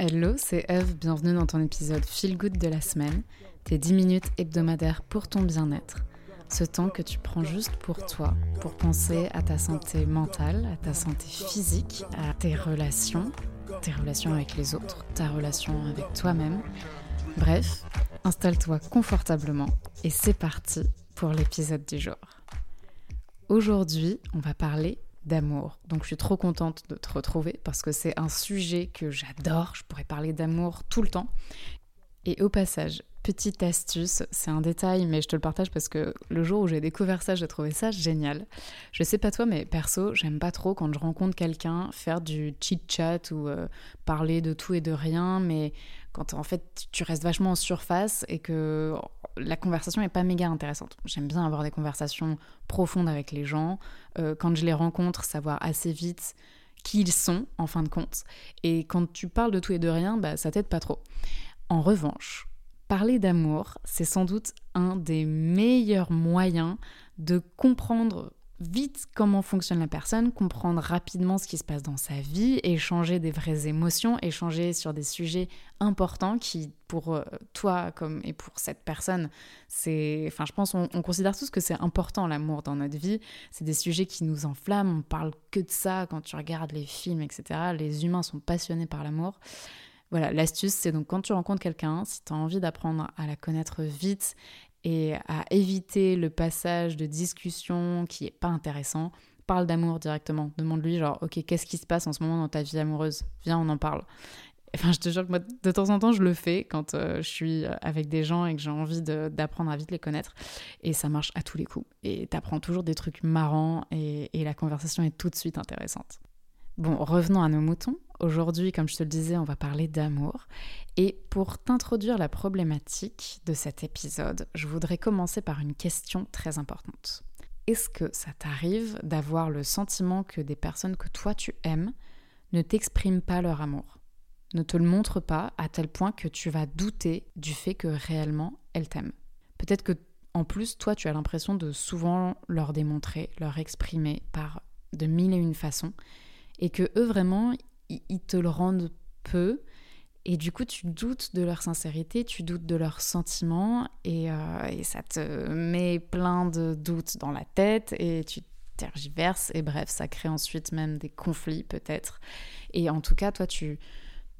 Hello, c'est Eve, bienvenue dans ton épisode Feel Good de la semaine, tes 10 minutes hebdomadaires pour ton bien-être. Ce temps que tu prends juste pour toi, pour penser à ta santé mentale, à ta santé physique, à tes relations, tes relations avec les autres, ta relation avec toi-même. Bref, installe-toi confortablement et c'est parti pour l'épisode du jour. Aujourd'hui, on va parler d'amour. Donc je suis trop contente de te retrouver parce que c'est un sujet que j'adore. Je pourrais parler d'amour tout le temps. Et au passage, petite astuce, c'est un détail, mais je te le partage parce que le jour où j'ai découvert ça, j'ai trouvé ça génial. Je sais pas toi, mais perso, j'aime pas trop quand je rencontre quelqu'un faire du chit-chat ou euh, parler de tout et de rien, mais quand en fait tu restes vachement en surface et que la conversation n'est pas méga intéressante. J'aime bien avoir des conversations profondes avec les gens. Euh, quand je les rencontre, savoir assez vite qui ils sont en fin de compte. Et quand tu parles de tout et de rien, bah, ça t'aide pas trop. En revanche, parler d'amour, c'est sans doute un des meilleurs moyens de comprendre vite comment fonctionne la personne, comprendre rapidement ce qui se passe dans sa vie, échanger des vraies émotions, échanger sur des sujets importants qui, pour euh, toi comme et pour cette personne, c'est, enfin, je pense, on, considère tous que c'est important l'amour dans notre vie. C'est des sujets qui nous enflamment. On parle que de ça quand tu regardes les films, etc. Les humains sont passionnés par l'amour. Voilà, l'astuce, c'est donc quand tu rencontres quelqu'un, si tu as envie d'apprendre à la connaître vite et à éviter le passage de discussion qui est pas intéressant, parle d'amour directement. Demande-lui genre, ok, qu'est-ce qui se passe en ce moment dans ta vie amoureuse? Viens, on en parle. Enfin, je te jure que moi, de temps en temps, je le fais quand euh, je suis avec des gens et que j'ai envie d'apprendre à vite les connaître. Et ça marche à tous les coups. Et t'apprends toujours des trucs marrants et la conversation est tout de suite intéressante. Bon, revenons à nos moutons. Aujourd'hui, comme je te le disais, on va parler d'amour. Et pour t'introduire la problématique de cet épisode, je voudrais commencer par une question très importante. Est-ce que ça t'arrive d'avoir le sentiment que des personnes que toi tu aimes ne t'expriment pas leur amour, ne te le montrent pas à tel point que tu vas douter du fait que réellement elles t'aiment? Peut-être que en plus, toi, tu as l'impression de souvent leur démontrer, leur exprimer par de mille et une façons, et que eux vraiment, ils te le rendent peu. Et du coup, tu doutes de leur sincérité, tu doutes de leurs sentiments, et, euh, et ça te met plein de doutes dans la tête, et tu tergiverses, et bref, ça crée ensuite même des conflits peut-être. Et en tout cas, toi, tu,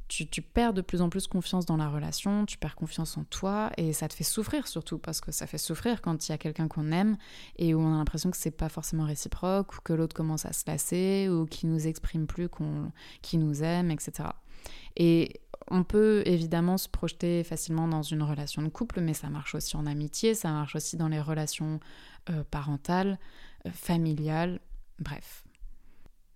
tu, perds de plus en plus confiance dans la relation, tu perds confiance en toi et ça te fait souffrir surtout parce que ça fait souffrir quand il y a quelqu'un qu'on aime et où on a l'impression que c'est pas forcément réciproque ou que l'autre commence à se lasser ou qui nous exprime plus qu'on qui nous aime, etc. Et on peut évidemment se projeter facilement dans une relation de couple, mais ça marche aussi en amitié, ça marche aussi dans les relations euh, parentales, euh, familiales, bref.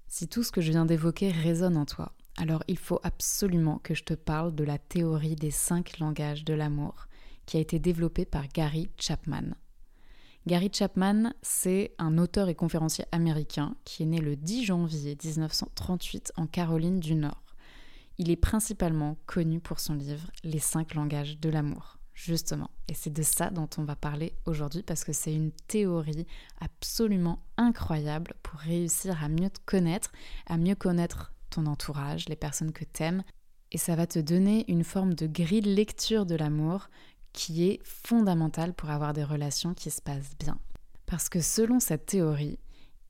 Si tout ce que je viens d'évoquer résonne en toi, alors il faut absolument que je te parle de la théorie des cinq langages de l'amour qui a été développée par Gary Chapman. Gary Chapman, c'est un auteur et conférencier américain qui est né le 10 janvier 1938 en Caroline du Nord. Il est principalement connu pour son livre Les cinq langages de l'amour, justement. Et c'est de ça dont on va parler aujourd'hui parce que c'est une théorie absolument incroyable pour réussir à mieux te connaître, à mieux connaître ton entourage, les personnes que t'aimes, et ça va te donner une forme de grille de lecture de l'amour qui est fondamentale pour avoir des relations qui se passent bien. Parce que selon cette théorie,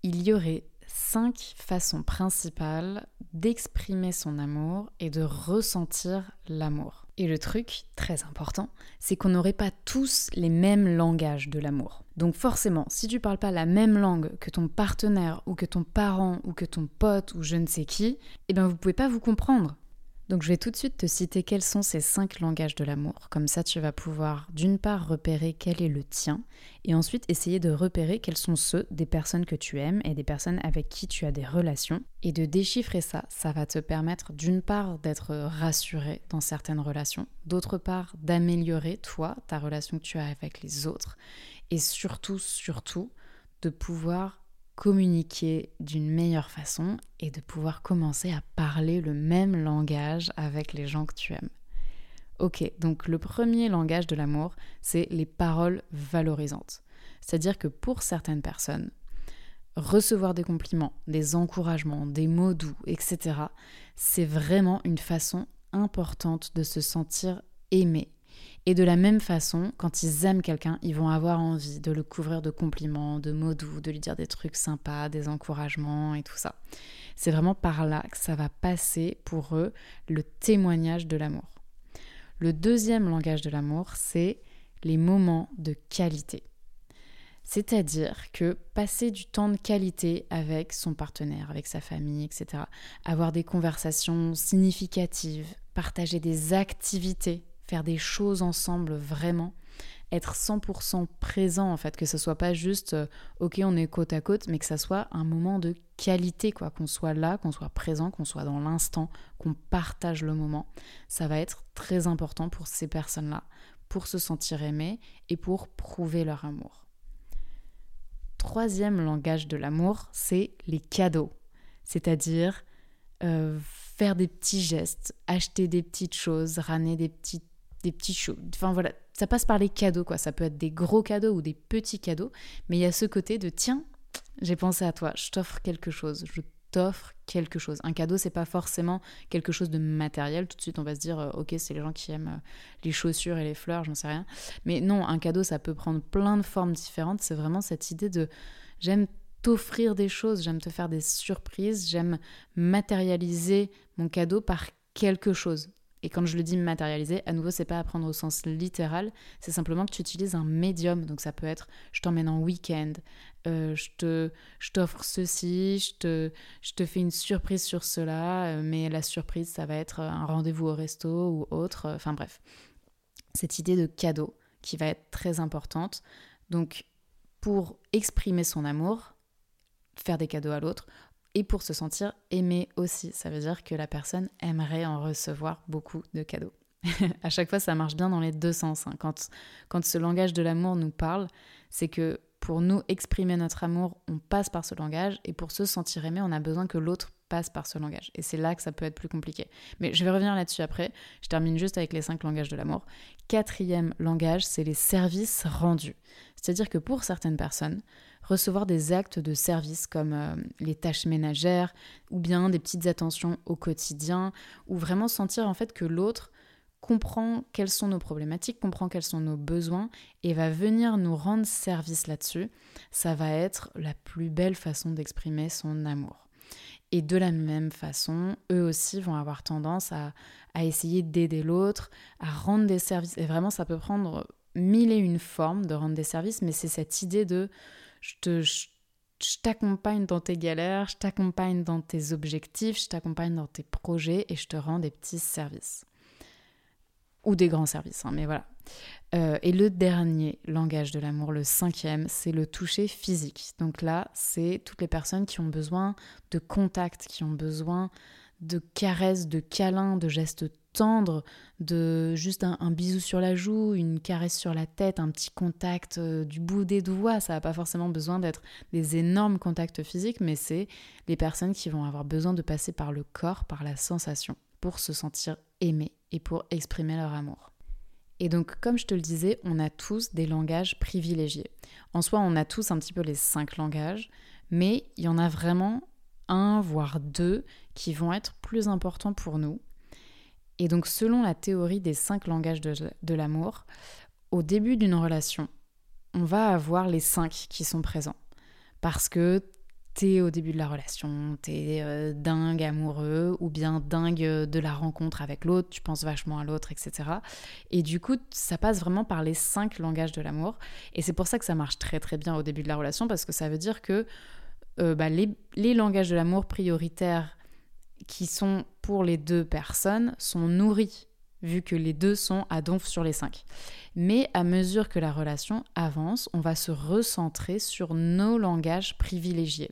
il y aurait cinq façons principales d'exprimer son amour et de ressentir l'amour. Et le truc, très important, c'est qu'on n'aurait pas tous les mêmes langages de l'amour. Donc forcément, si tu parles pas la même langue que ton partenaire ou que ton parent ou que ton pote ou je ne sais qui, eh bien vous pouvez pas vous comprendre. Donc je vais tout de suite te citer quels sont ces cinq langages de l'amour. Comme ça, tu vas pouvoir d'une part repérer quel est le tien et ensuite essayer de repérer quels sont ceux des personnes que tu aimes et des personnes avec qui tu as des relations. Et de déchiffrer ça, ça va te permettre d'une part d'être rassuré dans certaines relations, d'autre part d'améliorer toi, ta relation que tu as avec les autres et surtout, surtout, de pouvoir communiquer d'une meilleure façon et de pouvoir commencer à parler le même langage avec les gens que tu aimes. Ok, donc le premier langage de l'amour, c'est les paroles valorisantes. C'est-à-dire que pour certaines personnes, recevoir des compliments, des encouragements, des mots doux, etc., c'est vraiment une façon importante de se sentir aimé. Et de la même façon, quand ils aiment quelqu'un, ils vont avoir envie de le couvrir de compliments, de mots doux, de lui dire des trucs sympas, des encouragements et tout ça. C'est vraiment par là que ça va passer pour eux le témoignage de l'amour. Le deuxième langage de l'amour, c'est les moments de qualité. C'est-à-dire que passer du temps de qualité avec son partenaire, avec sa famille, etc., avoir des conversations significatives, partager des activités, faire des choses ensemble vraiment, être 100% présent en fait, que ce soit pas juste euh, ok on est côte à côte, mais que ça soit un moment de qualité quoi, qu'on soit là, qu'on soit présent, qu'on soit dans l'instant, qu'on partage le moment. Ça va être très important pour ces personnes-là, pour se sentir aimées et pour prouver leur amour. Troisième langage de l'amour, c'est les cadeaux, c'est-à-dire euh, faire des petits gestes, acheter des petites choses, ramener des petites des petits choses. Enfin voilà, ça passe par les cadeaux quoi. Ça peut être des gros cadeaux ou des petits cadeaux, mais il y a ce côté de tiens, j'ai pensé à toi, je t'offre quelque chose, je t'offre quelque chose. Un cadeau, c'est pas forcément quelque chose de matériel. Tout de suite, on va se dire, euh, ok, c'est les gens qui aiment euh, les chaussures et les fleurs, j'en sais rien. Mais non, un cadeau, ça peut prendre plein de formes différentes. C'est vraiment cette idée de j'aime t'offrir des choses, j'aime te faire des surprises, j'aime matérialiser mon cadeau par quelque chose. Et quand je le dis matérialiser, à nouveau, c'est pas à prendre au sens littéral, c'est simplement que tu utilises un médium. Donc ça peut être je t'emmène en week-end, euh, je, te, je t'offre ceci, je te, je te fais une surprise sur cela, euh, mais la surprise, ça va être un rendez-vous au resto ou autre. Enfin bref, cette idée de cadeau qui va être très importante. Donc pour exprimer son amour, faire des cadeaux à l'autre, et pour se sentir aimé aussi. Ça veut dire que la personne aimerait en recevoir beaucoup de cadeaux. à chaque fois, ça marche bien dans les deux sens. Hein. Quand, quand ce langage de l'amour nous parle, c'est que pour nous exprimer notre amour, on passe par ce langage, et pour se sentir aimé, on a besoin que l'autre par ce langage. Et c'est là que ça peut être plus compliqué. Mais je vais revenir là-dessus après. Je termine juste avec les cinq langages de l'amour. Quatrième langage, c'est les services rendus. C'est-à-dire que pour certaines personnes, recevoir des actes de service comme euh, les tâches ménagères ou bien des petites attentions au quotidien ou vraiment sentir en fait que l'autre comprend quelles sont nos problématiques, comprend quels sont nos besoins et va venir nous rendre service là-dessus, ça va être la plus belle façon d'exprimer son amour. Et de la même façon, eux aussi vont avoir tendance à, essayer d'aider l'autre, à rendre des services. Et vraiment, ça peut prendre mille et une formes de rendre des services, mais c'est cette idée de je te, je t'accompagne dans tes galères, je t'accompagne dans tes objectifs, je t'accompagne dans tes projets et je te rends des petits services. Ou des grands services, hein, mais voilà. Euh, et le dernier langage de l'amour, le cinquième, c'est le toucher physique. Donc là, c'est toutes les personnes qui ont besoin de contact, qui ont besoin de caresses, de câlins, de gestes tendres, de juste un, bisou sur la joue, une caresse sur la tête, un petit contact euh, du bout des doigts. Ça n'a pas forcément besoin d'être des énormes contacts physiques, mais c'est les personnes qui vont avoir besoin de passer par le corps, par la sensation, pour se sentir aimées et pour exprimer leur amour. Et donc, comme je te le disais, on a tous des langages privilégiés. En soi, on a tous un petit peu les cinq langages, mais il y en a vraiment un, voire deux, qui vont être plus importants pour nous. Et donc selon la théorie des cinq langages de, l'amour, au début d'une relation, on va avoir les cinq qui sont présents. Parce que t'es au début de la relation, t'es euh, dingue amoureux ou bien dingue de la rencontre avec l'autre, tu penses vachement à l'autre, etc. Et du coup, ça passe vraiment par les cinq langages de l'amour. Et c'est pour ça que ça marche très très bien au début de la relation parce que ça veut dire que euh, bah, les, les langages de l'amour prioritaires qui sont pour les deux personnes sont nourris, vu que les deux sont à donf sur les cinq. Mais à mesure que la relation avance, on va se recentrer sur nos langages privilégiés.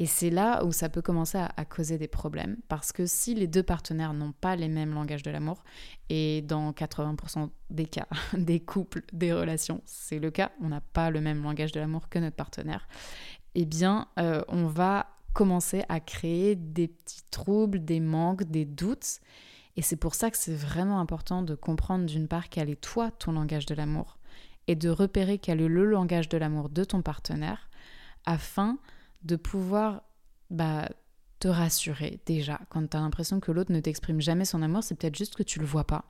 Et c'est là où ça peut commencer à, causer des problèmes, parce que si les deux partenaires n'ont pas les mêmes langages de l'amour, et dans 80% des cas, des couples, des relations, c'est le cas, on n'a pas le même langage de l'amour que notre partenaire, eh bien, euh, on va commencer à créer des petits troubles, des manques, des doutes. Et c'est pour ça que c'est vraiment important de comprendre d'une part quel est toi ton langage de l'amour et de repérer quel est le langage de l'amour de ton partenaire afin de pouvoir bah, te rassurer déjà. Quand tu as l'impression que l'autre ne t'exprime jamais son amour, c'est peut-être juste que tu le vois pas.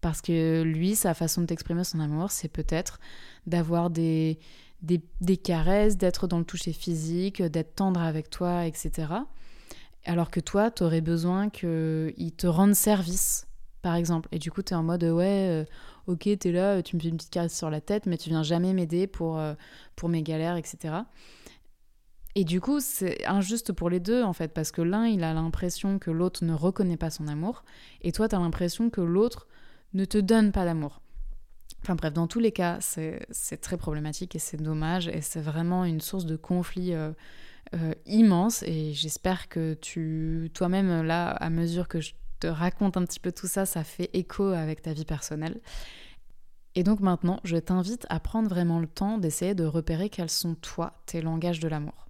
Parce que lui, sa façon de t'exprimer son amour, c'est peut-être d'avoir des, des, des, caresses, d'être dans le toucher physique, d'être tendre avec toi, etc. Alors que toi, tu aurais besoin qu'il te rende service, par exemple. Et du coup, tu es en mode, ouais, euh, ok, tu es là, tu me fais une petite caresse sur la tête, mais tu viens jamais m'aider pour, euh, pour mes galères, etc. Et du coup, c'est injuste pour les deux, en fait, parce que l'un, il a l'impression que l'autre ne reconnaît pas son amour, et toi, tu as l'impression que l'autre ne te donne pas d'amour. Enfin bref, dans tous les cas, c'est très problématique et c'est dommage, et c'est vraiment une source de conflit euh, euh, immense, et j'espère que tu, toi-même, là, à mesure que je te raconte un petit peu tout ça, ça fait écho avec ta vie personnelle. Et donc maintenant, je t'invite à prendre vraiment le temps d'essayer de repérer quels sont, toi, tes langages de l'amour.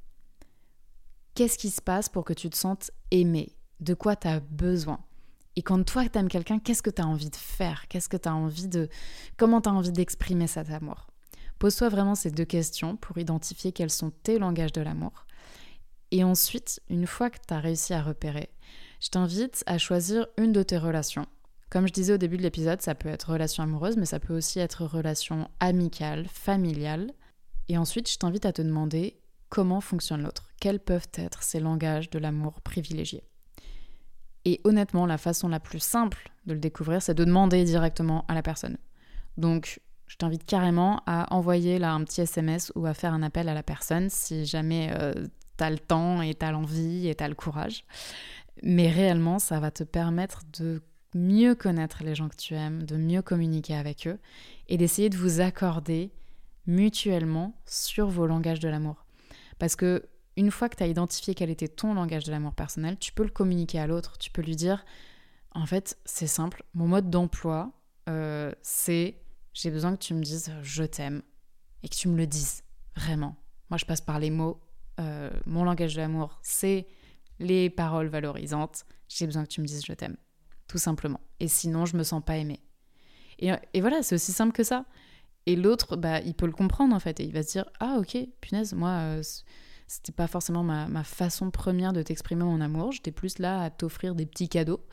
Qu'est-ce qui se passe pour que tu te sentes aimé? De quoi tu as besoin? Et quand toi tu aimes quelqu'un, qu'est-ce que tu as envie de faire? Qu'est-ce que tu envie de comment tu as envie d'exprimer cet amour? Pose-toi vraiment ces deux questions pour identifier quels sont tes langages de l'amour. Et ensuite, une fois que tu as réussi à repérer, je t'invite à choisir une de tes relations. Comme je disais au début de l'épisode, ça peut être relation amoureuse, mais ça peut aussi être relation amicale, familiale. Et ensuite, je t'invite à te demander comment fonctionne l'autre, quels peuvent être ces langages de l'amour privilégié. Et honnêtement, la façon la plus simple de le découvrir, c'est de demander directement à la personne. Donc, je t'invite carrément à envoyer là un petit SMS ou à faire un appel à la personne si jamais euh, tu as le temps et tu as l'envie et tu as le courage. Mais réellement, ça va te permettre de mieux connaître les gens que tu aimes, de mieux communiquer avec eux et d'essayer de vous accorder mutuellement sur vos langages de l'amour. Parce que une fois que tu as identifié quel était ton langage de l'amour personnel, tu peux le communiquer à l'autre. Tu peux lui dire, en fait, c'est simple, mon mode d'emploi, euh, c'est j'ai besoin que tu me dises je t'aime et que tu me le dises, vraiment. Moi, je passe par les mots. Euh, mon langage de l'amour, c'est les paroles valorisantes. J'ai besoin que tu me dises je t'aime, tout simplement. Et sinon, je me sens pas aimée. Et, voilà, c'est aussi simple que ça. Et l'autre, bah, il peut le comprendre en fait, et il va se dire Ah, ok, punaise, moi, euh, c'était pas forcément ma, façon première de t'exprimer mon amour, j'étais plus là à t'offrir des petits cadeaux.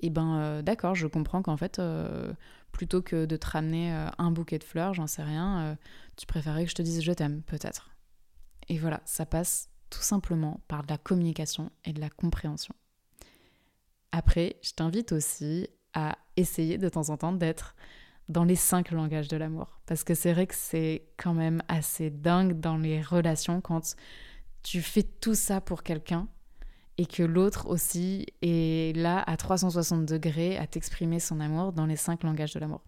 Et ben, euh, d'accord, je comprends qu'en fait, euh, plutôt que de te ramener un bouquet de fleurs, j'en sais rien, tu préférais que je te dise Je t'aime, peut-être. Et voilà, ça passe tout simplement par de la communication et de la compréhension. Après, je t'invite aussi à essayer de temps en temps d'être dans les cinq langages de l'amour. Parce que c'est vrai que c'est quand même assez dingue dans les relations quand tu fais tout ça pour quelqu'un et que l'autre aussi est là à 360 degrés à t'exprimer son amour dans les cinq langages de l'amour.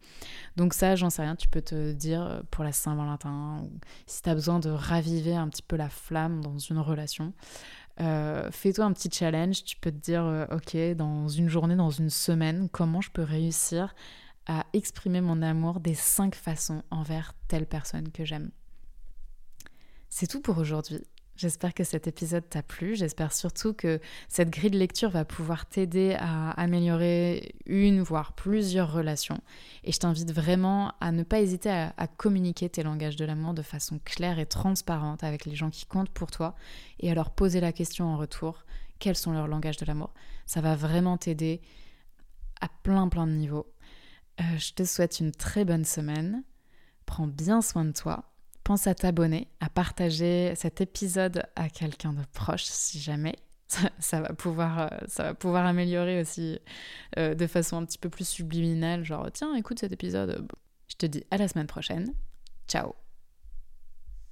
Donc ça, j'en sais rien, tu peux te dire pour la Saint-Valentin, si tu as besoin de raviver un petit peu la flamme dans une relation, euh, fais-toi un petit challenge, tu peux te dire, euh, ok, dans une journée, dans une semaine, comment je peux réussir à exprimer mon amour des cinq façons envers telle personne que j'aime. C'est tout pour aujourd'hui. J'espère que cet épisode t'a plu. J'espère surtout que cette grille de lecture va pouvoir t'aider à améliorer une, voire plusieurs relations. Et je t'invite vraiment à ne pas hésiter à, communiquer tes langages de l'amour de façon claire et transparente avec les gens qui comptent pour toi et à leur poser la question en retour quels sont leurs langages de l'amour? Ça va vraiment t'aider à plein plein de niveaux. Euh, je te souhaite une très bonne semaine. Prends bien soin de toi. Pense à t'abonner, à partager cet épisode à quelqu'un de proche si jamais. Ça, va, pouvoir, euh, ça va pouvoir améliorer aussi euh, de façon un petit peu plus subliminale. Genre, tiens, écoute cet épisode. Je te dis à la semaine prochaine. Ciao